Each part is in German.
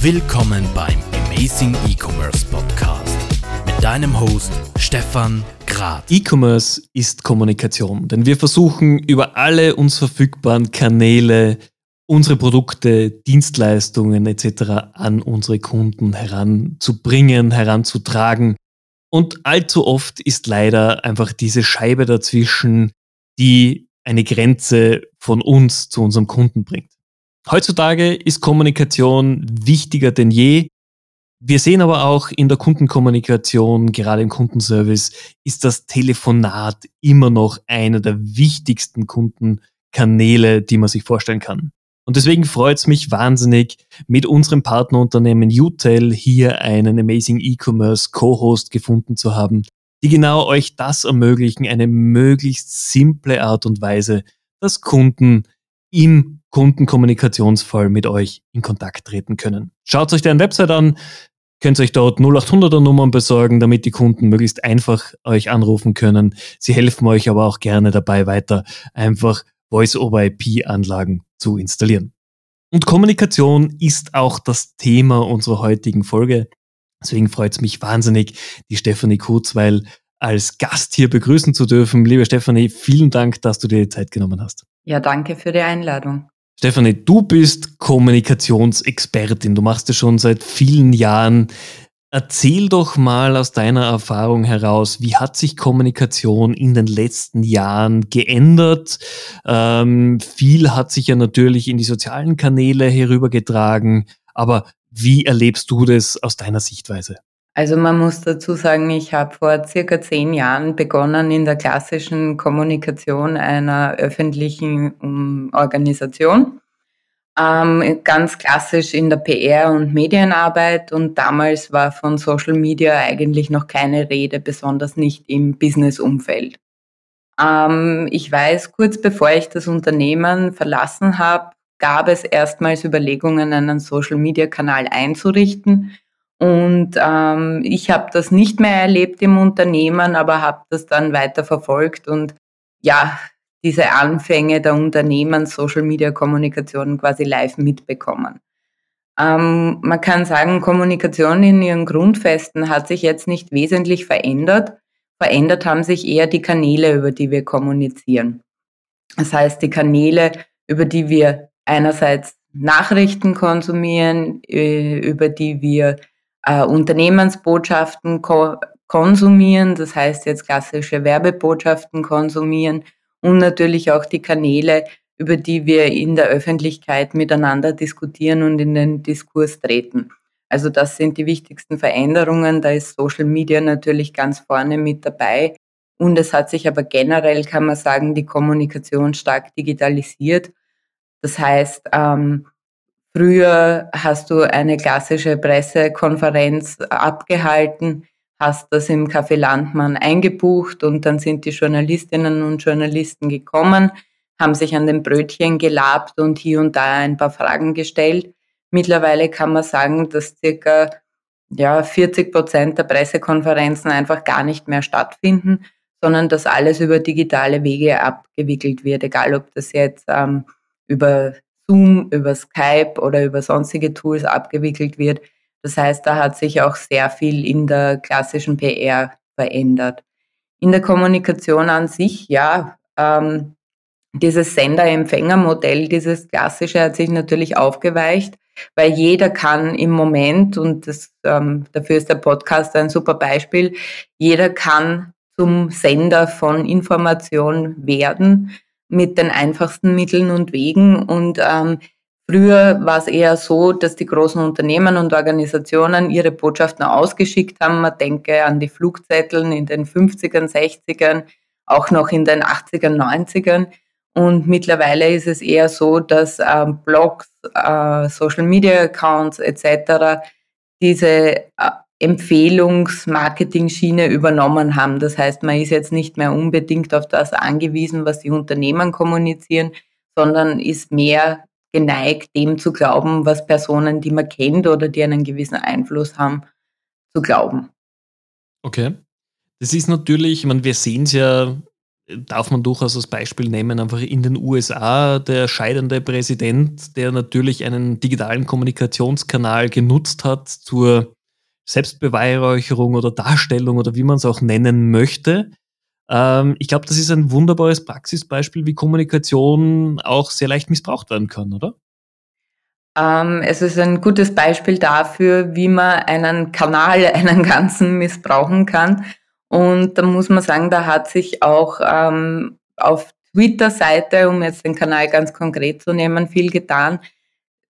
Willkommen beim Amazing E-Commerce Podcast mit deinem Host Stefan Grad. E-Commerce ist Kommunikation, denn wir versuchen über alle uns verfügbaren Kanäle unsere Produkte, Dienstleistungen etc. an unsere Kunden heranzubringen, heranzutragen. Und allzu oft ist leider einfach diese Scheibe dazwischen, die eine Grenze von uns zu unserem Kunden bringt. Heutzutage ist Kommunikation wichtiger denn je. Wir sehen aber auch in der Kundenkommunikation, gerade im Kundenservice, ist das Telefonat immer noch einer der wichtigsten Kundenkanäle, die man sich vorstellen kann. Und deswegen freut es mich wahnsinnig, mit unserem Partnerunternehmen UTEL hier einen Amazing E-Commerce Co-Host gefunden zu haben, die genau euch das ermöglichen, eine möglichst simple Art und Weise, dass Kunden im Kundenkommunikationsfall mit euch in Kontakt treten können. Schaut euch deren Website an, könnt euch dort 0800er Nummern besorgen, damit die Kunden möglichst einfach euch anrufen können. Sie helfen euch aber auch gerne dabei weiter, einfach Voice-over-IP-Anlagen zu installieren. Und Kommunikation ist auch das Thema unserer heutigen Folge. Deswegen freut es mich wahnsinnig, die Stefanie Kurzweil als Gast hier begrüßen zu dürfen. Liebe Stefanie, vielen Dank, dass du dir die Zeit genommen hast. Ja, danke für die Einladung. Stefanie, du bist Kommunikationsexpertin. Du machst es schon seit vielen Jahren. Erzähl doch mal aus deiner Erfahrung heraus, wie hat sich Kommunikation in den letzten Jahren geändert? Ähm, viel hat sich ja natürlich in die sozialen Kanäle herübergetragen, aber wie erlebst du das aus deiner Sichtweise? Also man muss dazu sagen, ich habe vor circa zehn Jahren begonnen in der klassischen Kommunikation einer öffentlichen Organisation ähm, ganz klassisch in der PR und Medienarbeit und damals war von Social Media eigentlich noch keine Rede, besonders nicht im Business-Umfeld. Ähm, ich weiß, kurz bevor ich das Unternehmen verlassen habe, gab es erstmals Überlegungen, einen Social-Media-Kanal einzurichten. Und ähm, ich habe das nicht mehr erlebt im Unternehmen, aber habe das dann weiter verfolgt und ja, diese Anfänge der Unternehmen Social Media Kommunikation quasi live mitbekommen. Ähm, man kann sagen, Kommunikation in ihren Grundfesten hat sich jetzt nicht wesentlich verändert. Verändert haben sich eher die Kanäle, über die wir kommunizieren. Das heißt, die Kanäle, über die wir einerseits Nachrichten konsumieren, äh, über die wir äh, Unternehmensbotschaften ko konsumieren, das heißt jetzt klassische Werbebotschaften konsumieren, und natürlich auch die Kanäle, über die wir in der Öffentlichkeit miteinander diskutieren und in den Diskurs treten. Also das sind die wichtigsten Veränderungen. Da ist Social Media natürlich ganz vorne mit dabei. Und es hat sich aber generell, kann man sagen, die Kommunikation stark digitalisiert. Das heißt, ähm, früher hast du eine klassische Pressekonferenz abgehalten hast das im Café Landmann eingebucht und dann sind die Journalistinnen und Journalisten gekommen, haben sich an den Brötchen gelabt und hier und da ein paar Fragen gestellt. Mittlerweile kann man sagen, dass circa ja, 40 Prozent der Pressekonferenzen einfach gar nicht mehr stattfinden, sondern dass alles über digitale Wege abgewickelt wird, egal ob das jetzt ähm, über Zoom, über Skype oder über sonstige Tools abgewickelt wird. Das heißt, da hat sich auch sehr viel in der klassischen PR verändert. In der Kommunikation an sich, ja, ähm, dieses Sender-Empfänger-Modell, dieses klassische, hat sich natürlich aufgeweicht, weil jeder kann im Moment, und das, ähm, dafür ist der Podcast ein super Beispiel, jeder kann zum Sender von Information werden mit den einfachsten Mitteln und Wegen. Und ähm, Früher war es eher so, dass die großen Unternehmen und Organisationen ihre Botschaften ausgeschickt haben. Man denke an die Flugzetteln in den 50ern, 60ern, auch noch in den 80ern, 90ern. Und mittlerweile ist es eher so, dass äh, Blogs, äh, Social Media Accounts etc. diese äh, Empfehlungsmarketing-Schiene übernommen haben. Das heißt, man ist jetzt nicht mehr unbedingt auf das angewiesen, was die Unternehmen kommunizieren, sondern ist mehr geneigt, dem zu glauben, was Personen, die man kennt oder die einen gewissen Einfluss haben, zu glauben. Okay. Das ist natürlich, ich meine, wir sehen es ja darf man durchaus als Beispiel nehmen, einfach in den USA der scheidende Präsident, der natürlich einen digitalen Kommunikationskanal genutzt hat zur Selbstbeweihräucherung oder Darstellung oder wie man es auch nennen möchte. Ähm, ich glaube, das ist ein wunderbares Praxisbeispiel, wie Kommunikation auch sehr leicht missbraucht werden kann, oder? Ähm, es ist ein gutes Beispiel dafür, wie man einen Kanal, einen ganzen missbrauchen kann. Und da muss man sagen, da hat sich auch ähm, auf Twitter-Seite, um jetzt den Kanal ganz konkret zu nehmen, viel getan.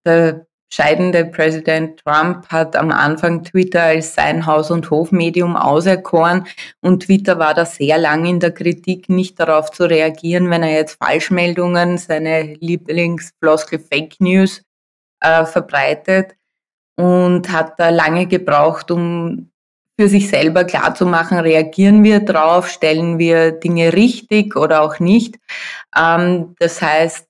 Der scheidende Präsident Trump hat am Anfang Twitter als sein Haus- und Hofmedium auserkoren und Twitter war da sehr lang in der Kritik, nicht darauf zu reagieren, wenn er jetzt Falschmeldungen, seine Lieblingsfloskel Fake News äh, verbreitet und hat da lange gebraucht, um für sich selber klarzumachen, reagieren wir drauf, stellen wir Dinge richtig oder auch nicht. Ähm, das heißt,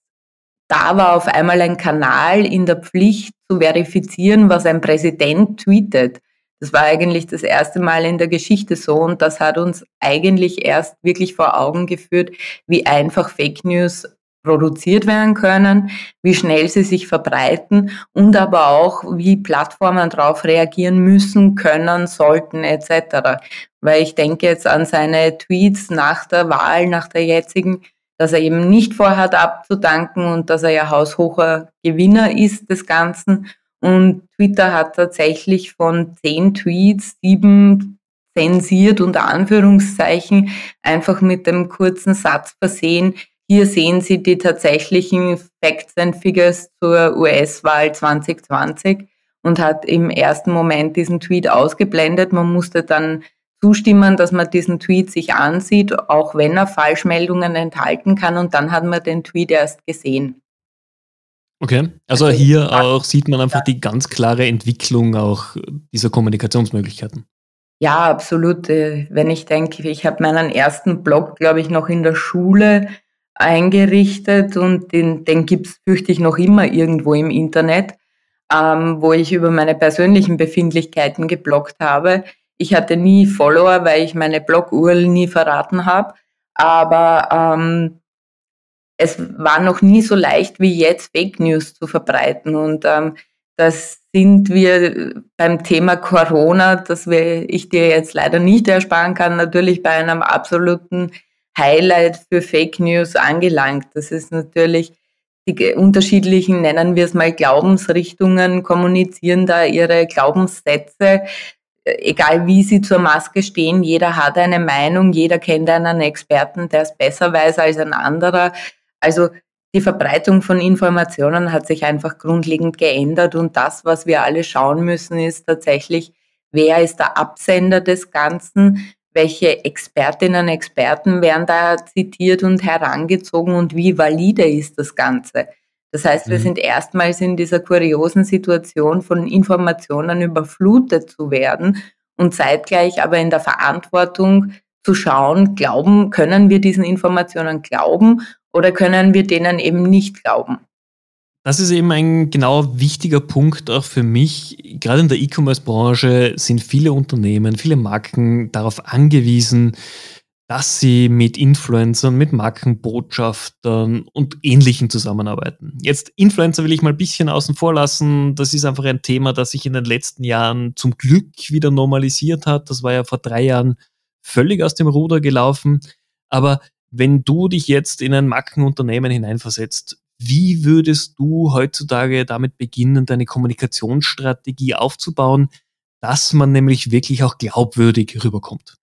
da war auf einmal ein Kanal in der Pflicht zu verifizieren, was ein Präsident tweetet. Das war eigentlich das erste Mal in der Geschichte so und das hat uns eigentlich erst wirklich vor Augen geführt, wie einfach Fake News produziert werden können, wie schnell sie sich verbreiten und aber auch, wie Plattformen darauf reagieren müssen, können, sollten etc. Weil ich denke jetzt an seine Tweets nach der Wahl, nach der jetzigen, dass er eben nicht vorhat abzudanken und dass er ja haushocher Gewinner ist des Ganzen. Und Twitter hat tatsächlich von zehn Tweets sieben zensiert unter Anführungszeichen einfach mit dem kurzen Satz versehen, hier sehen Sie die tatsächlichen Facts and Figures zur US-Wahl 2020 und hat im ersten Moment diesen Tweet ausgeblendet. Man musste dann zustimmen, dass man diesen Tweet sich ansieht, auch wenn er Falschmeldungen enthalten kann. Und dann hat man den Tweet erst gesehen. Okay, also, also hier auch sieht man einfach die ganz klare Entwicklung auch dieser Kommunikationsmöglichkeiten. Ja, absolut. Äh, wenn ich denke, ich habe meinen ersten Blog, glaube ich, noch in der Schule eingerichtet und den, den gibt's fürchte ich, noch immer irgendwo im Internet, ähm, wo ich über meine persönlichen Befindlichkeiten geblockt habe. Ich hatte nie Follower, weil ich meine Blog-URL nie verraten habe, aber ähm, es war noch nie so leicht wie jetzt, Fake News zu verbreiten. Und ähm, das sind wir beim Thema Corona, das wir, ich dir jetzt leider nicht ersparen kann, natürlich bei einem absoluten Highlight für Fake News angelangt. Das ist natürlich die unterschiedlichen, nennen wir es mal, Glaubensrichtungen kommunizieren da ihre Glaubenssätze, egal wie sie zur Maske stehen. Jeder hat eine Meinung, jeder kennt einen Experten, der es besser weiß als ein anderer. Also die Verbreitung von Informationen hat sich einfach grundlegend geändert und das, was wir alle schauen müssen, ist tatsächlich, wer ist der Absender des Ganzen, welche Expertinnen und Experten werden da zitiert und herangezogen und wie valide ist das Ganze. Das heißt, wir mhm. sind erstmals in dieser kuriosen Situation von Informationen überflutet zu werden und zeitgleich aber in der Verantwortung zu schauen, glauben, können wir diesen Informationen glauben oder können wir denen eben nicht glauben. Das ist eben ein genau wichtiger Punkt auch für mich. Gerade in der E-Commerce-Branche sind viele Unternehmen, viele Marken darauf angewiesen, dass sie mit Influencern, mit Markenbotschaftern und Ähnlichen zusammenarbeiten. Jetzt Influencer will ich mal ein bisschen außen vor lassen. Das ist einfach ein Thema, das sich in den letzten Jahren zum Glück wieder normalisiert hat. Das war ja vor drei Jahren völlig aus dem Ruder gelaufen. Aber wenn du dich jetzt in ein Markenunternehmen hineinversetzt, wie würdest du heutzutage damit beginnen, deine Kommunikationsstrategie aufzubauen, dass man nämlich wirklich auch glaubwürdig rüberkommt?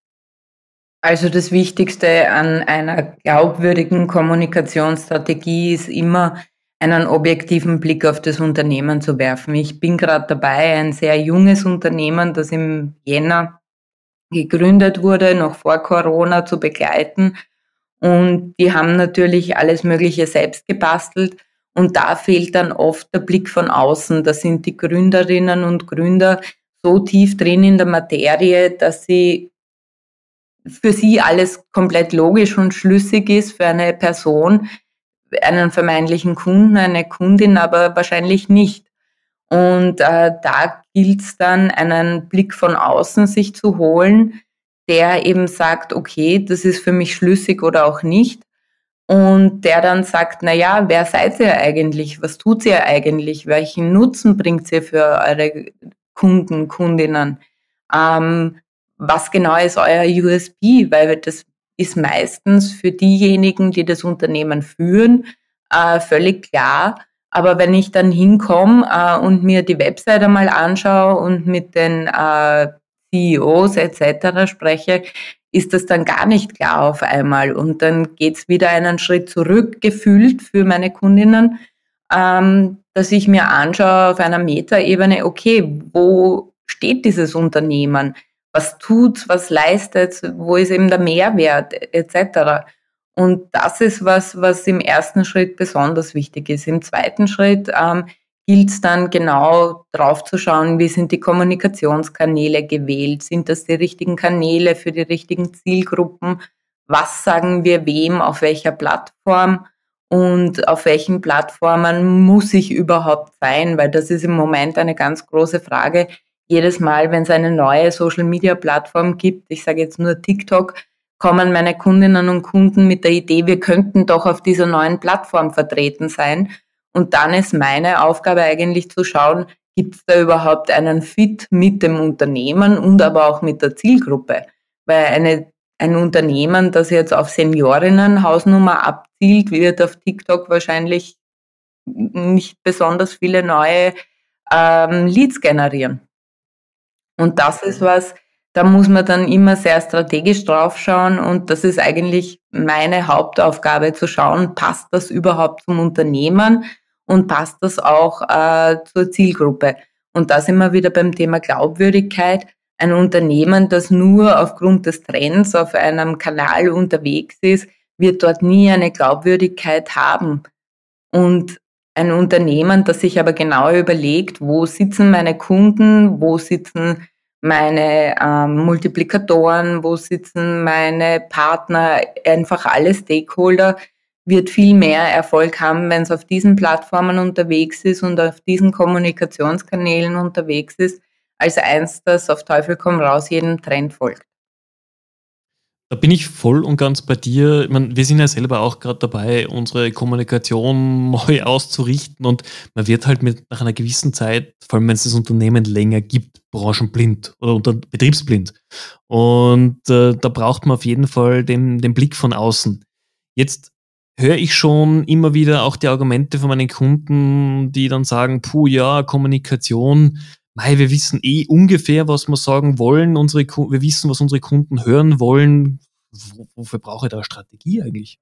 Also das Wichtigste an einer glaubwürdigen Kommunikationsstrategie ist immer einen objektiven Blick auf das Unternehmen zu werfen. Ich bin gerade dabei, ein sehr junges Unternehmen, das im Jänner gegründet wurde, noch vor Corona zu begleiten und die haben natürlich alles Mögliche selbst gebastelt. Und da fehlt dann oft der Blick von außen. Da sind die Gründerinnen und Gründer so tief drin in der Materie, dass sie für sie alles komplett logisch und schlüssig ist für eine Person, einen vermeintlichen Kunden, eine Kundin, aber wahrscheinlich nicht. Und äh, da gilt es dann, einen Blick von außen sich zu holen, der eben sagt, okay, das ist für mich schlüssig oder auch nicht. Und der dann sagt, na ja, wer seid ihr eigentlich? Was tut ihr eigentlich? Welchen Nutzen bringt ihr für eure Kunden, Kundinnen? Ähm, was genau ist euer USB? Weil das ist meistens für diejenigen, die das Unternehmen führen, äh, völlig klar. Aber wenn ich dann hinkomme äh, und mir die Webseite mal anschaue und mit den äh, CEOs etc. spreche, ist das dann gar nicht klar auf einmal. Und dann geht's wieder einen Schritt zurück, gefühlt für meine Kundinnen, ähm, dass ich mir anschaue auf einer Metaebene, okay, wo steht dieses Unternehmen? Was tut, was leistet, wo ist eben der Mehrwert etc. Und das ist was, was im ersten Schritt besonders wichtig ist. Im zweiten Schritt ähm, gilt es dann genau drauf zu schauen, wie sind die Kommunikationskanäle gewählt, sind das die richtigen Kanäle für die richtigen Zielgruppen, was sagen wir wem, auf welcher Plattform und auf welchen Plattformen muss ich überhaupt sein, weil das ist im Moment eine ganz große Frage. Jedes Mal, wenn es eine neue Social-Media-Plattform gibt, ich sage jetzt nur TikTok, kommen meine Kundinnen und Kunden mit der Idee, wir könnten doch auf dieser neuen Plattform vertreten sein. Und dann ist meine Aufgabe eigentlich zu schauen, gibt es da überhaupt einen Fit mit dem Unternehmen und aber auch mit der Zielgruppe? Weil eine, ein Unternehmen, das jetzt auf Seniorinnen Hausnummer abzielt, wird auf TikTok wahrscheinlich nicht besonders viele neue ähm, Leads generieren. Und das ist was, da muss man dann immer sehr strategisch draufschauen und das ist eigentlich meine Hauptaufgabe zu schauen, passt das überhaupt zum Unternehmen? und passt das auch äh, zur Zielgruppe. Und da sind wir wieder beim Thema Glaubwürdigkeit. Ein Unternehmen, das nur aufgrund des Trends auf einem Kanal unterwegs ist, wird dort nie eine Glaubwürdigkeit haben. Und ein Unternehmen, das sich aber genau überlegt, wo sitzen meine Kunden, wo sitzen meine ähm, Multiplikatoren, wo sitzen meine Partner, einfach alle Stakeholder, wird viel mehr Erfolg haben, wenn es auf diesen Plattformen unterwegs ist und auf diesen Kommunikationskanälen unterwegs ist, als eins, das auf Teufel komm raus jedem Trend folgt. Da bin ich voll und ganz bei dir. Ich meine, wir sind ja selber auch gerade dabei, unsere Kommunikation neu auszurichten und man wird halt mit nach einer gewissen Zeit, vor allem wenn es das Unternehmen länger gibt, branchenblind oder unter betriebsblind. Und äh, da braucht man auf jeden Fall den, den Blick von außen. Jetzt höre ich schon immer wieder auch die Argumente von meinen Kunden, die dann sagen, puh, ja, Kommunikation, mei, wir wissen eh ungefähr, was wir sagen wollen, unsere, wir wissen, was unsere Kunden hören wollen. Wofür brauche ich da Strategie eigentlich?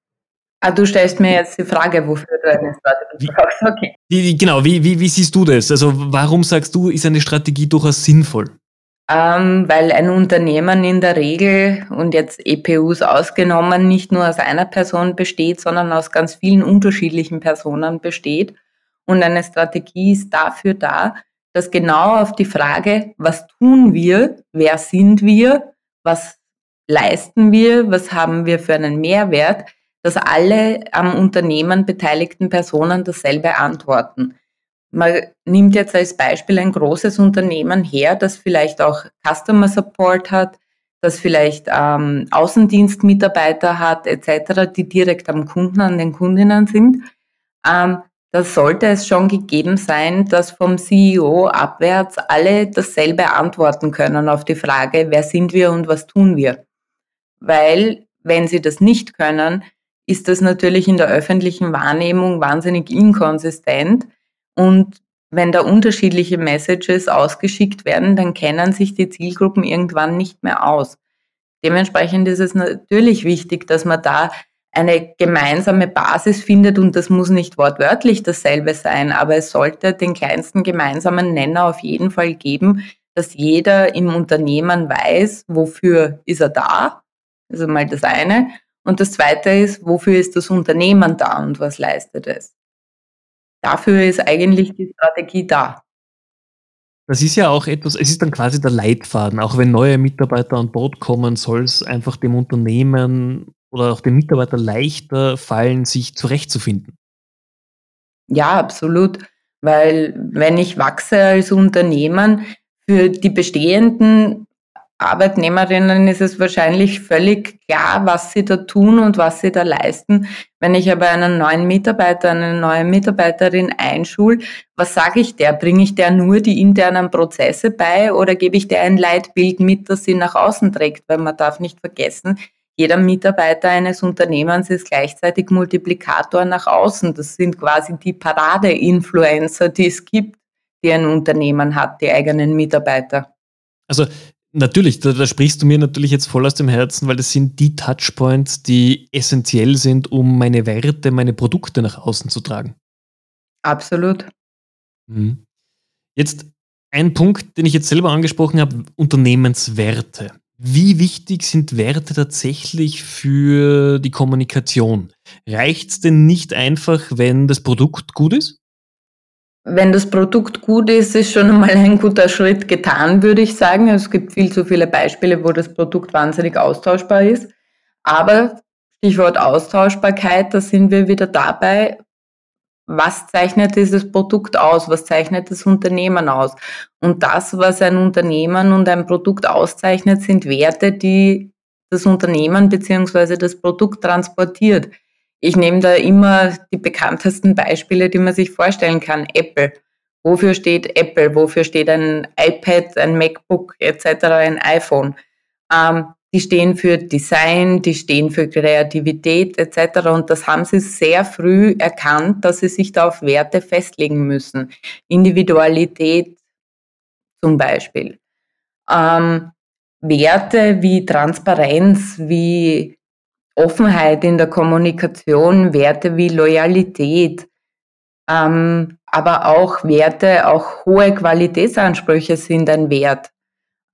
Ah, du stellst mir jetzt die Frage, wofür du eine Strategie brauchst. Okay. Wie, genau, wie, wie, wie siehst du das? Also warum sagst du, ist eine Strategie durchaus sinnvoll? ähm, weil ein Unternehmen in der Regel und jetzt EPUs ausgenommen nicht nur aus einer Person besteht, sondern aus ganz vielen unterschiedlichen Personen besteht. Und eine Strategie ist dafür da, dass genau auf die Frage, was tun wir, wer sind wir, was leisten wir, was haben wir für einen Mehrwert, dass alle am Unternehmen beteiligten Personen dasselbe antworten. Man nimmt jetzt als Beispiel ein großes Unternehmen her, das vielleicht auch Customer Support hat, das vielleicht ähm, Außendienstmitarbeiter hat etc., die direkt am Kunden, an den Kundinnen sind. Ähm, da sollte es schon gegeben sein, dass vom CEO abwärts alle dasselbe antworten können auf die Frage, wer sind wir und was tun wir. Weil wenn sie das nicht können, ist das natürlich in der öffentlichen Wahrnehmung wahnsinnig inkonsistent und wenn da unterschiedliche Messages ausgeschickt werden, dann kennen sich die Zielgruppen irgendwann nicht mehr aus. Dementsprechend ist es natürlich wichtig, dass man da eine gemeinsame Basis findet und das muss nicht wortwörtlich dasselbe sein, aber es sollte den kleinsten gemeinsamen Nenner auf jeden Fall geben, dass jeder im Unternehmen weiß, wofür ist er da, also mal das eine. Und das zweite ist, wofür ist das Unternehmen da und was leistet es? Dafür ist eigentlich die Strategie da. Das ist ja auch etwas, es ist dann quasi der Leitfaden. Auch wenn neue Mitarbeiter an Bord kommen, soll es einfach dem Unternehmen oder auch dem Mitarbeiter leichter fallen, sich zurechtzufinden. Ja, absolut. Weil wenn ich wachse als Unternehmen, für die bestehenden Arbeitnehmerinnen ist es wahrscheinlich völlig klar, was sie da tun und was sie da leisten. Wenn ich aber einen neuen Mitarbeiter, eine neue Mitarbeiterin einschul, was sage ich der? Bringe ich der nur die internen Prozesse bei oder gebe ich der ein Leitbild mit, das sie nach außen trägt? Weil man darf nicht vergessen, jeder Mitarbeiter eines Unternehmens ist gleichzeitig Multiplikator nach außen. Das sind quasi die Parade-Influencer, die es gibt, die ein Unternehmen hat, die eigenen Mitarbeiter. Also Natürlich, da, da, sprichst du mir natürlich jetzt voll aus dem Herzen, weil das sind die Touchpoints, die essentiell sind, um meine Werte, meine Produkte nach außen zu tragen. Absolut. Mhm. Jetzt ein Punkt, den ich jetzt selber angesprochen habe, Unternehmenswerte. Wie wichtig sind Werte tatsächlich für die Kommunikation? Reicht es denn nicht einfach, wenn das Produkt gut ist? Wenn das Produkt gut ist, ist schon einmal ein guter Schritt getan, würde ich sagen. Es gibt viel zu viele Beispiele, wo das Produkt wahnsinnig austauschbar ist. Aber Stichwort Austauschbarkeit, da sind wir wieder dabei, was zeichnet dieses Produkt aus, was zeichnet das Unternehmen aus. Und das, was ein Unternehmen und ein Produkt auszeichnet, sind Werte, die das Unternehmen bzw. das Produkt transportiert. Ich nehme da immer die bekanntesten Beispiele, die man sich vorstellen kann. Apple. Wofür steht Apple? Wofür steht ein iPad, ein MacBook etc., ein iPhone? Ähm, die stehen für Design, die stehen für Kreativität etc. Und das haben sie sehr früh erkannt, dass sie sich da auf Werte festlegen müssen. Individualität zum Beispiel. Ähm, Werte wie Transparenz, wie Offenheit in der Kommunikation, Werte wie Loyalität, ähm, aber auch Werte, auch hohe Qualitätsansprüche sind ein Wert.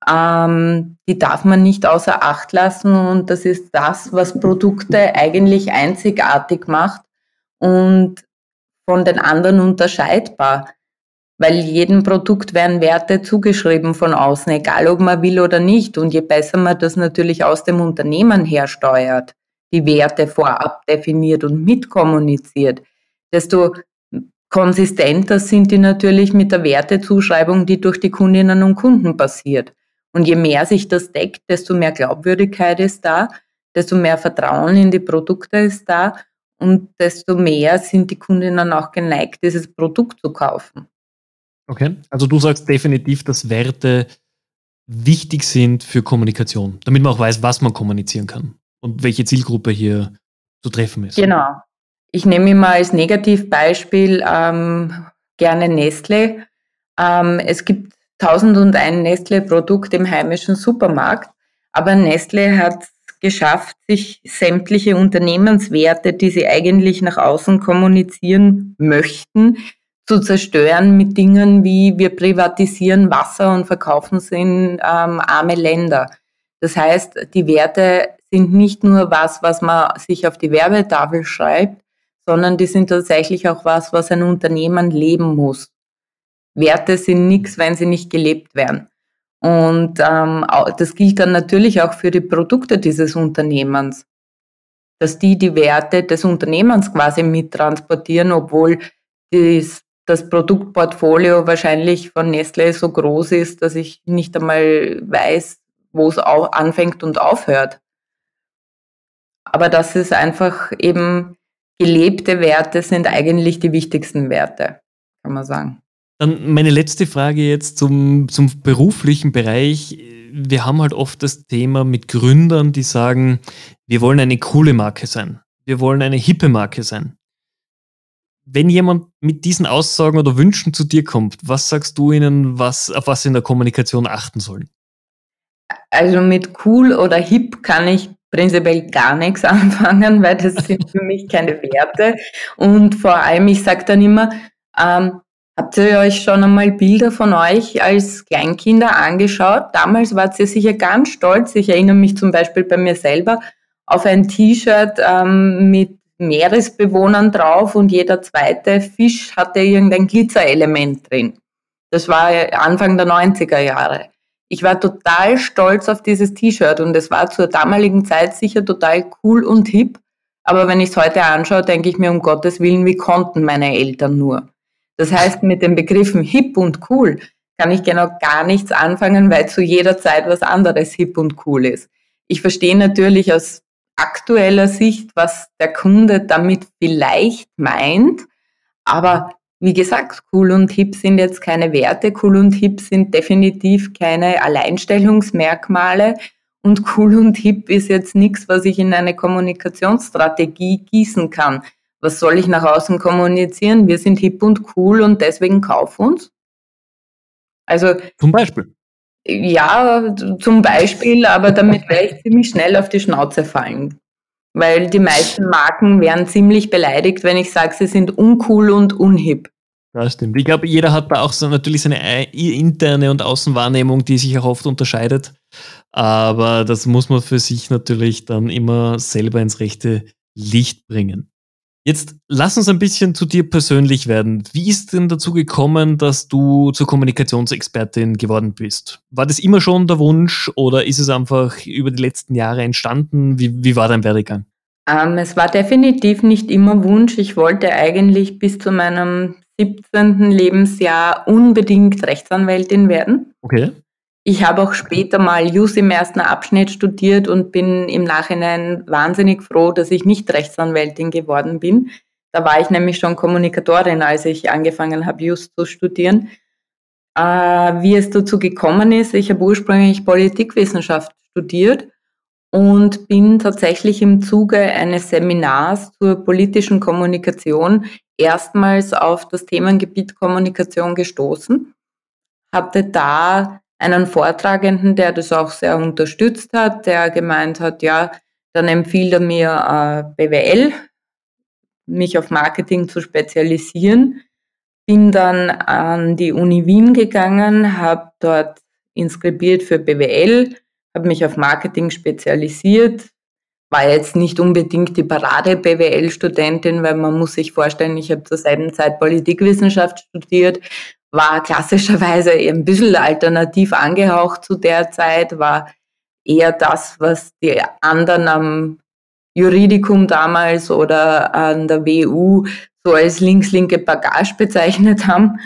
Ähm, die darf man nicht außer Acht lassen und das ist das, was Produkte eigentlich einzigartig macht und von den anderen unterscheidbar. Weil jedem Produkt werden Werte zugeschrieben von außen, egal ob man will oder nicht. Und je besser man das natürlich aus dem Unternehmen her steuert, die Werte vorab definiert und mitkommuniziert, desto konsistenter sind die natürlich mit der Wertezuschreibung, die durch die Kundinnen und Kunden passiert. Und je mehr sich das deckt, desto mehr Glaubwürdigkeit ist da, desto mehr Vertrauen in die Produkte ist da und desto mehr sind die Kundinnen auch geneigt, dieses Produkt zu kaufen. Okay, also du sagst definitiv, dass Werte wichtig sind für Kommunikation, damit man auch weiß, was man kommunizieren kann und welche Zielgruppe hier zu treffen ist. Genau. Ich nehme immer als Negativbeispiel ähm, gerne Nestle. Ähm, es gibt 1001 Nestle-Produkt im heimischen Supermarkt, aber Nestle hat geschafft, sich sämtliche Unternehmenswerte, die sie eigentlich nach außen kommunizieren möchten, zu zerstören mit Dingen wie wir privatisieren Wasser und verkaufen es in ähm, arme Länder. Das heißt, die Werte sind nicht nur was, was man sich auf die Werbetafel schreibt, sondern die sind tatsächlich auch was, was ein Unternehmen leben muss. Werte sind nichts, wenn sie nicht gelebt werden. Und ähm, das gilt dann natürlich auch für die Produkte dieses Unternehmens, dass die die Werte des Unternehmens quasi mittransportieren, obwohl dies, das Produktportfolio wahrscheinlich von Nestle so groß ist, dass ich nicht einmal weiß, wo es anfängt und aufhört. Aber das ist einfach eben gelebte Werte sind eigentlich die wichtigsten Werte, kann man sagen. Dann meine letzte Frage jetzt zum, zum beruflichen Bereich. Wir haben halt oft das Thema mit Gründern, die sagen, wir wollen eine coole Marke sein. Wir wollen eine hippe Marke sein. Wenn jemand mit diesen Aussagen oder Wünschen zu dir kommt, was sagst du ihnen, was, auf was sie in der Kommunikation achten sollen? Also mit cool oder hip kann ich prinzipiell gar nichts anfangen, weil das sind für mich keine Werte. Und vor allem, ich sage dann immer, ähm, habt ihr euch schon einmal Bilder von euch als Kleinkinder angeschaut? Damals wart ihr sicher ganz stolz. Ich erinnere mich zum Beispiel bei mir selber auf ein T-Shirt ähm, mit Meeresbewohnern drauf und jeder zweite Fisch hatte irgendein Glitzerelement drin. Das war Anfang der 90er Jahre. Ich war total stolz auf dieses T-Shirt und es war zur damaligen Zeit sicher total cool und hip. Aber wenn ich es heute anschaue, denke ich mir um Gottes Willen, wie konnten meine Eltern nur? Das heißt, mit den Begriffen hip und cool kann ich genau gar nichts anfangen, weil zu jeder Zeit was anderes hip und cool ist. Ich verstehe natürlich aus aktueller Sicht, was der Kunde damit vielleicht meint, aber wie gesagt, cool und hip sind jetzt keine Werte, cool und hip sind definitiv keine Alleinstellungsmerkmale und cool und hip ist jetzt nichts, was ich in eine Kommunikationsstrategie gießen kann. Was soll ich nach außen kommunizieren? Wir sind hip und cool und deswegen kauf uns. Also zum Beispiel. Ja, zum Beispiel, aber damit werde ich ziemlich schnell auf die Schnauze fallen. Weil die meisten Marken wären ziemlich beleidigt, wenn ich sage, sie sind uncool und unhip. Das stimmt. Ich glaube, jeder hat da auch so natürlich seine interne und Außenwahrnehmung, die sich auch oft unterscheidet. Aber das muss man für sich natürlich dann immer selber ins rechte Licht bringen. Jetzt lass uns ein bisschen zu dir persönlich werden. Wie ist denn dazu gekommen, dass du zur Kommunikationsexpertin geworden bist? War das immer schon der Wunsch oder ist es einfach über die letzten Jahre entstanden? Wie, wie war dein Werdegang? Ähm, es war definitiv nicht immer Wunsch. Ich wollte eigentlich bis zu meinem 17. Lebensjahr unbedingt Rechtsanwältin werden. Okay. Ich habe auch später mal Jus im ersten Abschnitt studiert und bin im Nachhinein wahnsinnig froh, dass ich nicht Rechtsanwältin geworden bin. Da war ich nämlich schon Kommunikatorin, als ich angefangen habe, Jus zu studieren. Äh, wie es dazu gekommen ist, ich habe ursprünglich Politikwissenschaft studiert und bin tatsächlich im Zuge eines Seminars zur politischen Kommunikation erstmals auf das Themengebiet Kommunikation gestoßen, hatte da einen Vortragenden, der das auch sehr unterstützt hat, der gemeint hat, ja, dann empfiehlt er mir äh, BWL, mich auf Marketing zu spezialisieren. Bin dann an die Uni Wien gegangen, habe dort inskribiert für BWL, habe mich auf Marketing spezialisiert, war jetzt nicht unbedingt die Parade-BWL-Studentin, weil man muss sich vorstellen, ich habe zur selben Zeit Politikwissenschaft studiert, war klassischerweise ein bisschen alternativ angehaucht zu der Zeit, war eher das, was die anderen am Juridikum damals oder an der WU so als links-linke Bagage bezeichnet haben.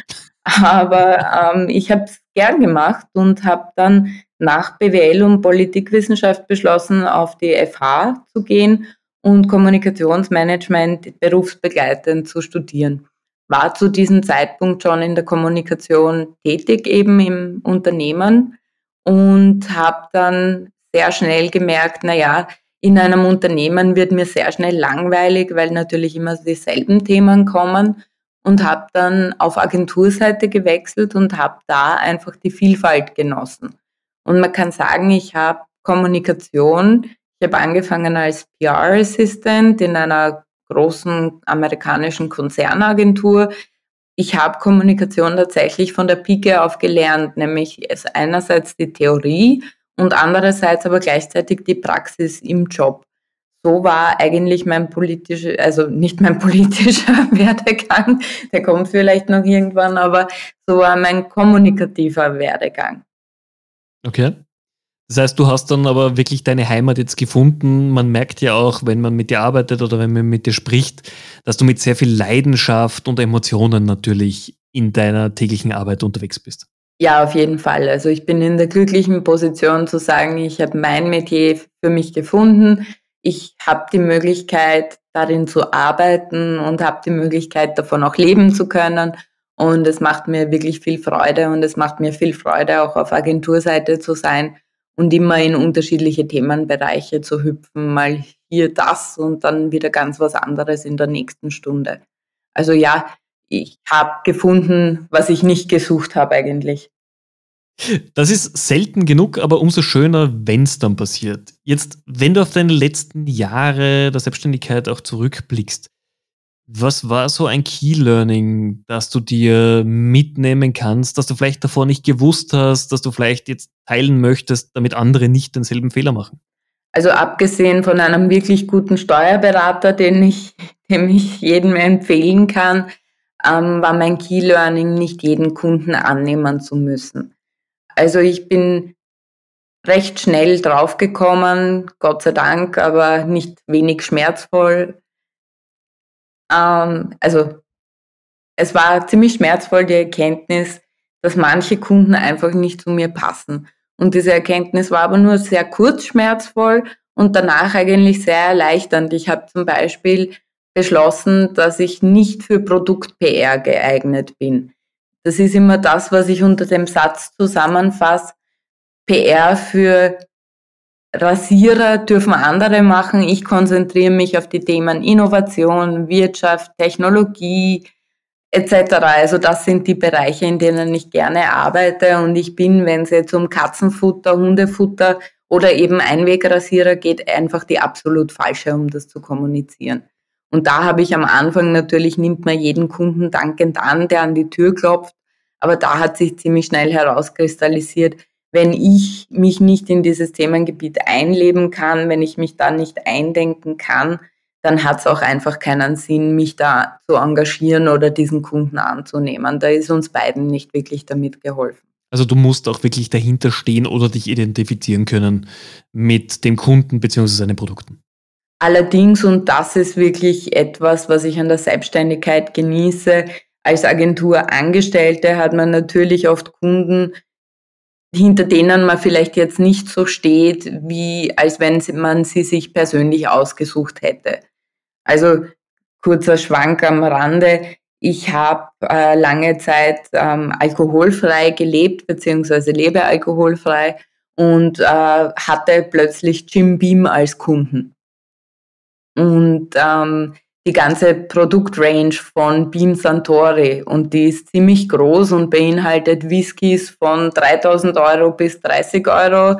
Aber ähm, ich habe es gern gemacht und habe dann nach BWL und Politikwissenschaft beschlossen, auf die FH zu gehen und Kommunikationsmanagement berufsbegleitend zu studieren war zu diesem Zeitpunkt schon in der Kommunikation tätig, eben im Unternehmen und habe dann sehr schnell gemerkt, naja, in einem Unternehmen wird mir sehr schnell langweilig, weil natürlich immer dieselben Themen kommen und habe dann auf Agenturseite gewechselt und habe da einfach die Vielfalt genossen. Und man kann sagen, ich habe Kommunikation, ich habe angefangen als PR-Assistant in einer großen amerikanischen Konzernagentur. Ich habe Kommunikation tatsächlich von der Pike auf gelernt, nämlich einerseits die Theorie und andererseits aber gleichzeitig die Praxis im Job. So war eigentlich mein politischer, also nicht mein politischer Werdegang, der kommt vielleicht noch irgendwann, aber so war mein kommunikativer Werdegang. Okay. Das heißt, du hast dann aber wirklich deine Heimat jetzt gefunden. Man merkt ja auch, wenn man mit dir arbeitet oder wenn man mit dir spricht, dass du mit sehr viel Leidenschaft und Emotionen natürlich in deiner täglichen Arbeit unterwegs bist. Ja, auf jeden Fall. Also ich bin in der glücklichen Position zu sagen, ich habe mein Metier für mich gefunden. Ich habe die Möglichkeit, darin zu arbeiten und habe die Möglichkeit, davon auch leben zu können. Und es macht mir wirklich viel Freude und es macht mir viel Freude, auch auf Agenturseite zu sein und immer in unterschiedliche Themenbereiche zu hüpfen, mal hier das und dann wieder ganz was anderes in der nächsten Stunde. Also ja, ich habe gefunden, was ich nicht gesucht habe eigentlich. Das ist selten genug, aber umso schöner, wenn es dann passiert. Jetzt, wenn du auf deine letzten Jahre der Selbstständigkeit auch zurückblickst, was war so ein Key Learning, das du dir mitnehmen kannst, dass du vielleicht davor nicht gewusst hast, dass du vielleicht jetzt teilen möchtest, damit andere nicht denselben Fehler machen? Also abgesehen von einem wirklich guten Steuerberater, den ich, dem ich jedem empfehlen kann, ähm, war mein Key Learning, nicht jeden Kunden annehmen zu müssen. Also ich bin recht schnell draufgekommen, Gott sei Dank, aber nicht wenig schmerzvoll, ähm, also es war ziemlich schmerzvoll die Erkenntnis, dass manche Kunden einfach nicht zu mir passen. Und diese Erkenntnis war aber nur sehr kurz schmerzvoll und danach eigentlich sehr erleichternd. Ich habe zum Beispiel beschlossen, dass ich nicht für Produkt-PR geeignet bin. Das ist immer das, was ich unter dem Satz zusammenfasse. PR für Rasierer dürfen andere machen. Ich konzentriere mich auf die Themen Innovation, Wirtschaft, Technologie etc. Also das sind die Bereiche, in denen ich gerne arbeite. Und ich bin, wenn es jetzt um Katzenfutter, Hundefutter oder eben Einwegrasierer geht, einfach die absolut falsche, um das zu kommunizieren. Und da habe ich am Anfang natürlich, nimmt man jeden Kunden dankend an, der an die Tür klopft. Aber da hat sich ziemlich schnell herauskristallisiert, wenn ich mich nicht in dieses Themengebiet einleben kann, wenn ich mich da nicht eindenken kann, dann hat es auch einfach keinen Sinn, mich da zu engagieren oder diesen Kunden anzunehmen. Da ist uns beiden nicht wirklich damit geholfen. Also du musst auch wirklich dahinter stehen oder dich identifizieren können mit dem Kunden bzw. seinen Produkten. Allerdings, und das ist wirklich etwas, was ich an der Selbstständigkeit genieße, als Agenturangestellte hat man natürlich oft Kunden, hinter denen man vielleicht jetzt nicht so steht, wie als wenn man sie sich persönlich ausgesucht hätte. Also kurzer Schwank am Rande. Ich habe äh, lange Zeit ähm, alkoholfrei gelebt, beziehungsweise lebe alkoholfrei und äh, hatte plötzlich Jim Beam als Kunden. Und ähm, die ganze Produktrange von Beam Santori und die ist ziemlich groß und beinhaltet Whiskys von 3000 Euro bis 30 Euro.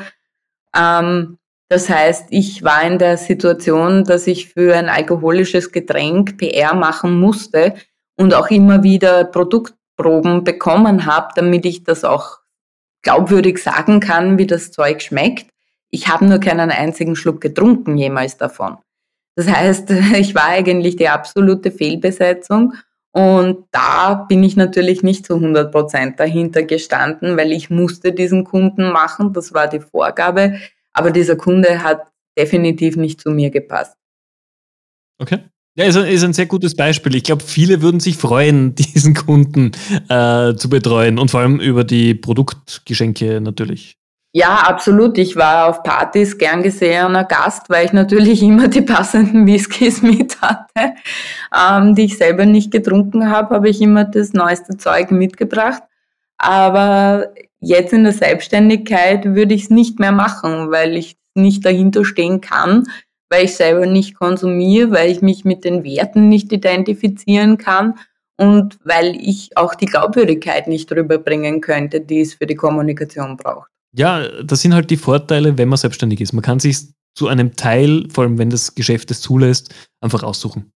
Ähm, das heißt, ich war in der Situation, dass ich für ein alkoholisches Getränk PR machen musste und auch immer wieder Produktproben bekommen habe, damit ich das auch glaubwürdig sagen kann, wie das Zeug schmeckt. Ich habe nur keinen einzigen Schluck getrunken jemals davon. Das heißt, ich war eigentlich die absolute Fehlbesetzung und da bin ich natürlich nicht zu 100 Prozent dahinter gestanden, weil ich musste diesen Kunden machen, das war die Vorgabe, aber dieser Kunde hat definitiv nicht zu mir gepasst. Okay. Ja, ist ein, ist ein sehr gutes Beispiel. Ich glaube, viele würden sich freuen, diesen Kunden äh, zu betreuen und vor allem über die Produktgeschenke natürlich. Ja, absolut. Ich war auf Partys gern gesehener Gast, weil ich natürlich immer die passenden Whiskys mit hatte, ähm, die ich selber nicht getrunken habe, habe ich immer das neueste Zeug mitgebracht. Aber jetzt in der Selbstständigkeit würde ich es nicht mehr machen, weil ich nicht dahinter stehen kann, weil ich selber nicht konsumiere, weil ich mich mit den Werten nicht identifizieren kann und weil ich auch die Glaubwürdigkeit nicht rüberbringen könnte, die es für die Kommunikation braucht. Ja, das sind halt die Vorteile, wenn man selbstständig ist. Man kann sich zu einem Teil, vor allem wenn das Geschäft es zulässt, einfach aussuchen.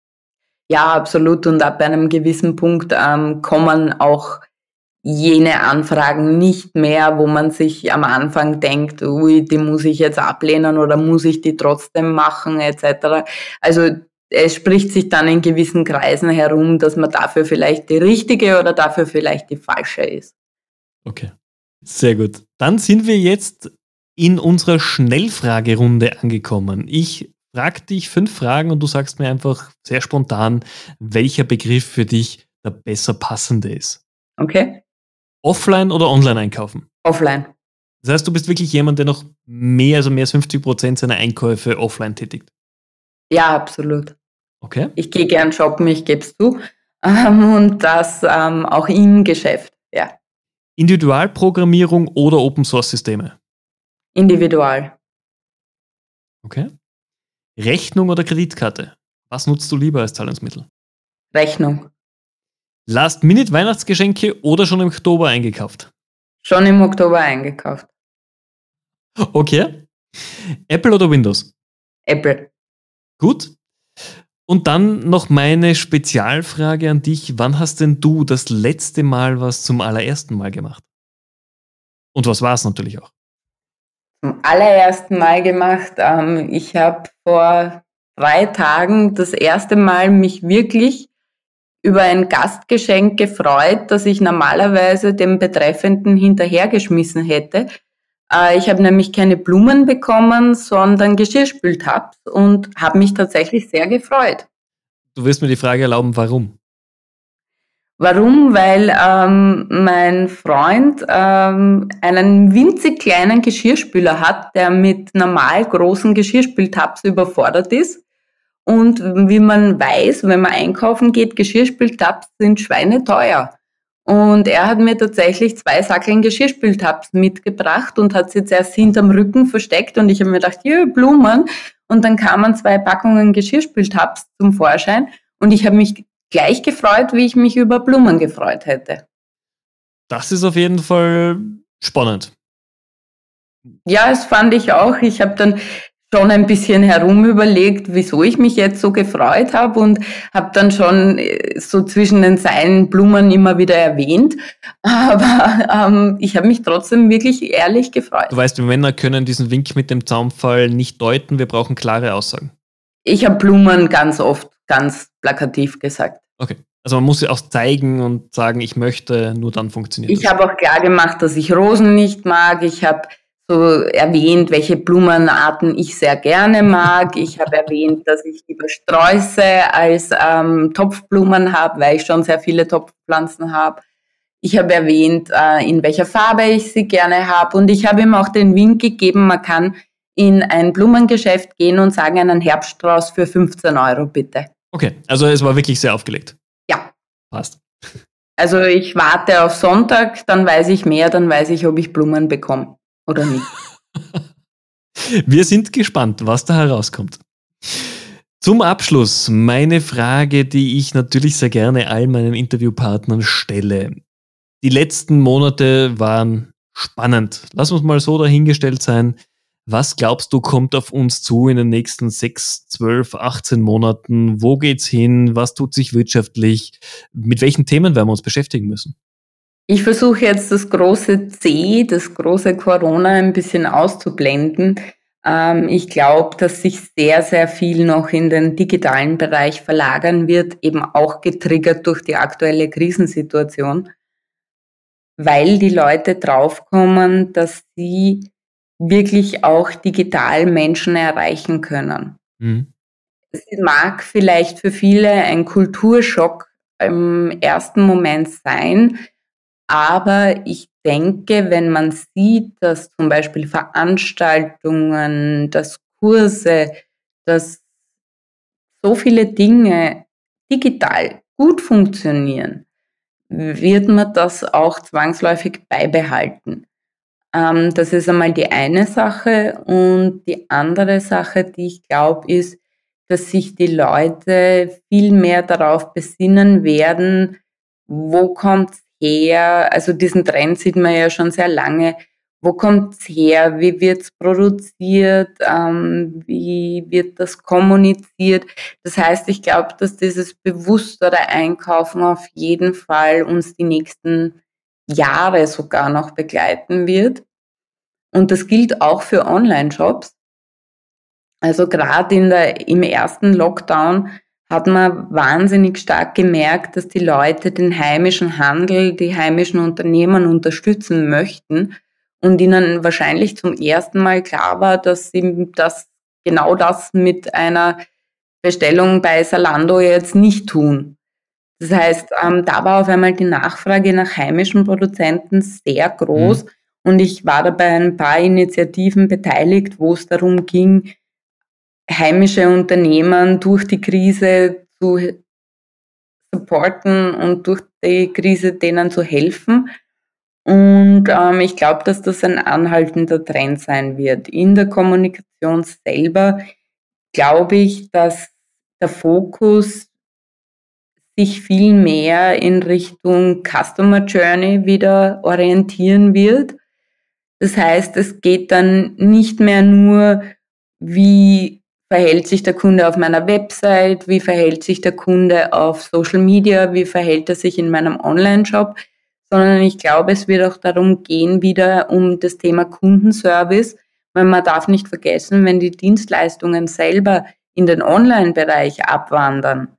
Ja, absolut. Und ab einem gewissen Punkt ähm, kommen auch jene Anfragen nicht mehr, wo man sich am Anfang denkt, ui, die muss ich jetzt ablehnen oder muss ich die trotzdem machen, etc. Also es spricht sich dann in gewissen Kreisen herum, dass man dafür vielleicht die richtige oder dafür vielleicht die falsche ist. Okay. Sehr gut. Dann sind wir jetzt in unserer Schnellfragerunde angekommen. Ich frage dich fünf Fragen und du sagst mir einfach sehr spontan, welcher Begriff für dich der besser passende ist. Okay. Offline oder online einkaufen? Offline. Das heißt, du bist wirklich jemand, der noch mehr, also mehr als 50 Prozent seiner Einkäufe offline tätigt? Ja, absolut. Okay. Ich gehe gern shoppen, ich gebe es zu. Ähm, und das ähm, auch im Geschäft, ja. Individualprogrammierung oder Open Source Systeme? Individual. Okay. Rechnung oder Kreditkarte? Was nutzt du lieber als Zahlungsmittel? Rechnung. Last-Minute-Weihnachtsgeschenke oder schon im Oktober eingekauft? Schon im Oktober eingekauft. Okay. Apple oder Windows? Apple. Gut. Und dann noch meine Spezialfrage an dich. Wann hast denn du das letzte Mal was zum allerersten Mal gemacht? Und was war es natürlich auch? Zum allerersten Mal gemacht. Ähm, ich habe vor drei Tagen das erste Mal mich wirklich über ein Gastgeschenk gefreut, das ich normalerweise dem Betreffenden hinterhergeschmissen hätte. Äh, ich habe nämlich keine Blumen bekommen, sondern Geschirrspültabs und habe mich tatsächlich sehr gefreut. Du wirst mir die Frage erlauben, warum? Warum? Weil ähm, mein Freund ähm, einen winzig kleinen Geschirrspüler hat, der mit normal großen Geschirrspültabs überfordert ist. Und wie man weiß, wenn man einkaufen geht, Geschirrspültabs sind schweineteuer. Und er hat mir tatsächlich zwei Sackeln Geschirrspültabs mitgebracht und hat sie jetzt erst hinterm Rücken versteckt. Und ich habe mir gedacht, hier Blumen. Und dann kamen zwei Packungen Geschirrspültabs zum Vorschein. Und ich habe mich gleich gefreut, wie ich mich über Blumen gefreut hätte. Das ist auf jeden Fall spannend. Ja, das fand ich auch. Ich habe dann schon ein bisschen herumüberlegt, wieso ich mich jetzt so gefreut habe und habe dann schon äh, so zwischen den Zeilen Blumen immer wieder erwähnt. Aber ähm, ich habe mich trotzdem wirklich ehrlich gefreut. Du weißt, wir Männer können diesen Wink mit dem Zaunfall nicht deuten. Wir brauchen klare Aussagen. Ich habe Blumen ganz oft ganz plakativ gesagt. Okay. Also man muss sie auch zeigen und sagen, ich möchte, nur dann funktioniert Ich habe auch klar gemacht, dass ich Rosen nicht mag. Ich habe so erwähnt, welche Blumenarten ich sehr gerne mag. Ich habe erwähnt, dass ich lieber Sträuße als ähm, Topfblumen habe, weil ich schon sehr viele Topfpflanzen habe. Ich habe erwähnt, äh, in welcher Farbe ich sie gerne habe. Und ich habe ihm auch den Wink gegeben, man kann in ein Blumengeschäft gehen und sagen, einen Herbststrauß für 15 Euro bitte. Okay, also es war wirklich sehr aufgelegt. Ja. Passt. Also ich warte auf Sonntag, dann weiß ich mehr, dann weiß ich, ob ich Blumen bekomme oder nicht. Wir sind gespannt, was da herauskommt. Zum Abschluss meine Frage, die ich natürlich sehr gerne all meinen Interviewpartnern stelle. Die letzten Monate waren spannend. Lass uns mal so dahingestellt sein. Was glaubst du, kommt auf uns zu in den nächsten sechs, zwölf, 18 Monaten? Wo geht's hin? Was tut sich wirtschaftlich? Mit welchen Themen werden wir uns beschäftigen müssen? Ich versuche jetzt das große C, das große Corona ein bisschen auszublenden. Ähm, ich glaube, dass sich sehr, sehr viel noch in den digitalen Bereich verlagern wird, eben auch getriggert durch die aktuelle Krisensituation, weil die Leute draufkommen, dass sie wirklich auch digital Menschen erreichen können. Mhm. Es mag vielleicht für viele ein Kulturschock im ersten Moment sein, aber ich denke, wenn man sieht, dass zum Beispiel Veranstaltungen, dass Kurse, dass so viele Dinge digital gut funktionieren, wird man das auch zwangsläufig beibehalten. Ähm, das ist einmal die eine Sache. Und die andere Sache, die ich glaube, ist, dass sich die Leute viel mehr darauf besinnen werden, wo kommt es her? Also diesen Trend sieht man ja schon sehr lange. Wo kommt es her? Wie wird es produziert? Ähm, wie wird das kommuniziert? Das heißt, ich glaube, dass dieses bewusstere Einkaufen auf jeden Fall uns die nächsten Jahre sogar noch begleiten wird. Und das gilt auch für Online-Shops. Also gerade in der, im ersten Lockdown hat man wahnsinnig stark gemerkt, dass die Leute den heimischen Handel, die heimischen Unternehmen unterstützen möchten und ihnen wahrscheinlich zum ersten Mal klar war, dass sie das, genau das mit einer Bestellung bei Salando jetzt nicht tun. Das heißt, ähm, da war auf einmal die Nachfrage nach heimischen Produzenten sehr groß mhm. und ich war da bei ein paar Initiativen beteiligt, wo es darum ging, heimische Unternehmen durch die Krise zu supporten und durch die Krise denen zu helfen. Und ähm, ich glaube, dass das ein anhaltender Trend sein wird. In der Kommunikation selber glaube ich, dass der Fokus sich viel mehr in Richtung Customer Journey wieder orientieren wird. Das heißt, es geht dann nicht mehr nur, wie verhält sich der Kunde auf meiner Website, wie verhält sich der Kunde auf Social Media, wie verhält er sich in meinem Online-Shop, sondern ich glaube, es wird auch darum gehen, wieder um das Thema Kundenservice, weil man darf nicht vergessen, wenn die Dienstleistungen selber in den Online-Bereich abwandern,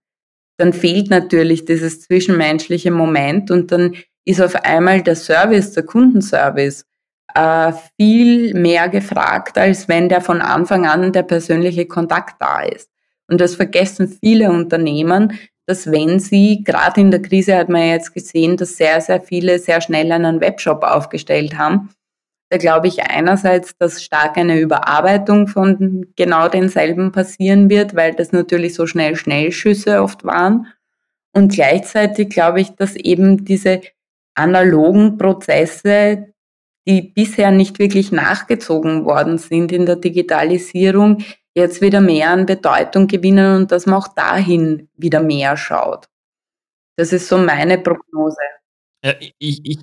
dann fehlt natürlich dieses zwischenmenschliche Moment und dann ist auf einmal der Service, der Kundenservice äh, viel mehr gefragt, als wenn der von Anfang an der persönliche Kontakt da ist. Und das vergessen viele Unternehmen, dass wenn sie, gerade in der Krise hat man ja jetzt gesehen, dass sehr, sehr viele sehr schnell einen Webshop aufgestellt haben. Da glaube ich einerseits, dass stark eine Überarbeitung von genau denselben passieren wird, weil das natürlich so schnell Schnellschüsse oft waren. Und gleichzeitig glaube ich, dass eben diese analogen Prozesse, die bisher nicht wirklich nachgezogen worden sind in der Digitalisierung, jetzt wieder mehr an Bedeutung gewinnen und dass man auch dahin wieder mehr schaut. Das ist so meine Prognose. Ja, ich, ich,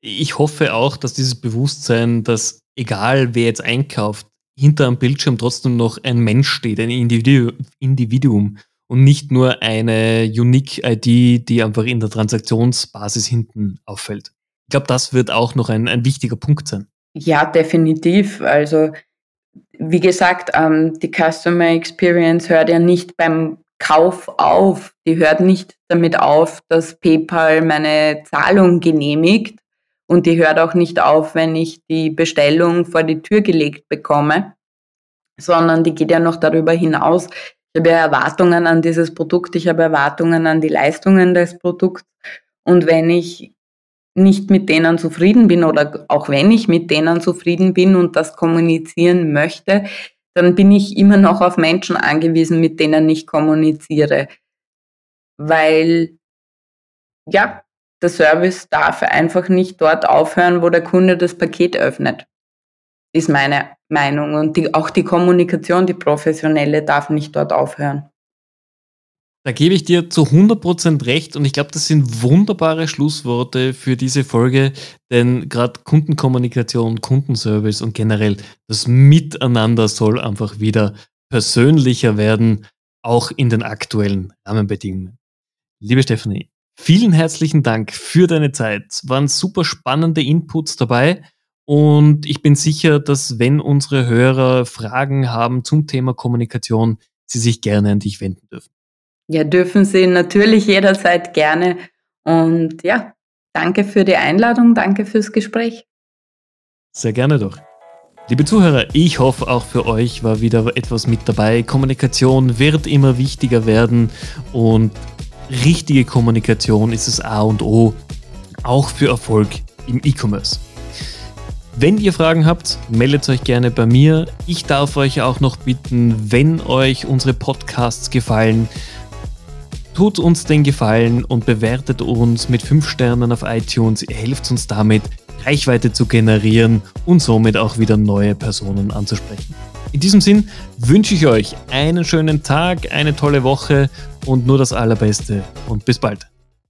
ich hoffe auch, dass dieses Bewusstsein, dass egal wer jetzt einkauft, hinter einem Bildschirm trotzdem noch ein Mensch steht, ein Individu Individuum und nicht nur eine Unique ID, die einfach in der Transaktionsbasis hinten auffällt. Glaube, das wird auch noch ein, ein wichtiger Punkt sein. Ja, definitiv. Also wie gesagt, ähm, die Customer Experience hört ja nicht beim Kauf auf. Die hört nicht damit auf, dass PayPal meine Zahlung genehmigt. Und die hört auch nicht auf, wenn ich die Bestellung vor die Tür gelegt bekomme, sondern die geht ja noch darüber hinaus. Ich habe ja Erwartungen an dieses Produkt, ich habe Erwartungen an die Leistungen des Produkts. Und wenn ich nicht mit denen zufrieden bin oder auch wenn ich mit denen zufrieden bin und das kommunizieren möchte, dann bin ich immer noch auf Menschen angewiesen, mit denen ich kommuniziere. Weil, ja, der Service darf einfach nicht dort aufhören, wo der Kunde das Paket öffnet. Ist meine Meinung. Und die, auch die Kommunikation, die professionelle, darf nicht dort aufhören. Da gebe ich dir zu 100% recht und ich glaube, das sind wunderbare Schlussworte für diese Folge, denn gerade Kundenkommunikation, Kundenservice und generell das Miteinander soll einfach wieder persönlicher werden, auch in den aktuellen Rahmenbedingungen. Liebe Stephanie, vielen herzlichen Dank für deine Zeit. Es waren super spannende Inputs dabei und ich bin sicher, dass wenn unsere Hörer Fragen haben zum Thema Kommunikation, sie sich gerne an dich wenden dürfen. Ja, dürfen Sie natürlich jederzeit gerne. Und ja, danke für die Einladung, danke fürs Gespräch. Sehr gerne doch. Liebe Zuhörer, ich hoffe auch für euch war wieder etwas mit dabei. Kommunikation wird immer wichtiger werden und richtige Kommunikation ist das A und O, auch für Erfolg im E-Commerce. Wenn ihr Fragen habt, meldet euch gerne bei mir. Ich darf euch auch noch bitten, wenn euch unsere Podcasts gefallen, Tut uns den Gefallen und bewertet uns mit 5 Sternen auf iTunes. Ihr helft uns damit, Reichweite zu generieren und somit auch wieder neue Personen anzusprechen. In diesem Sinn wünsche ich euch einen schönen Tag, eine tolle Woche und nur das Allerbeste und bis bald.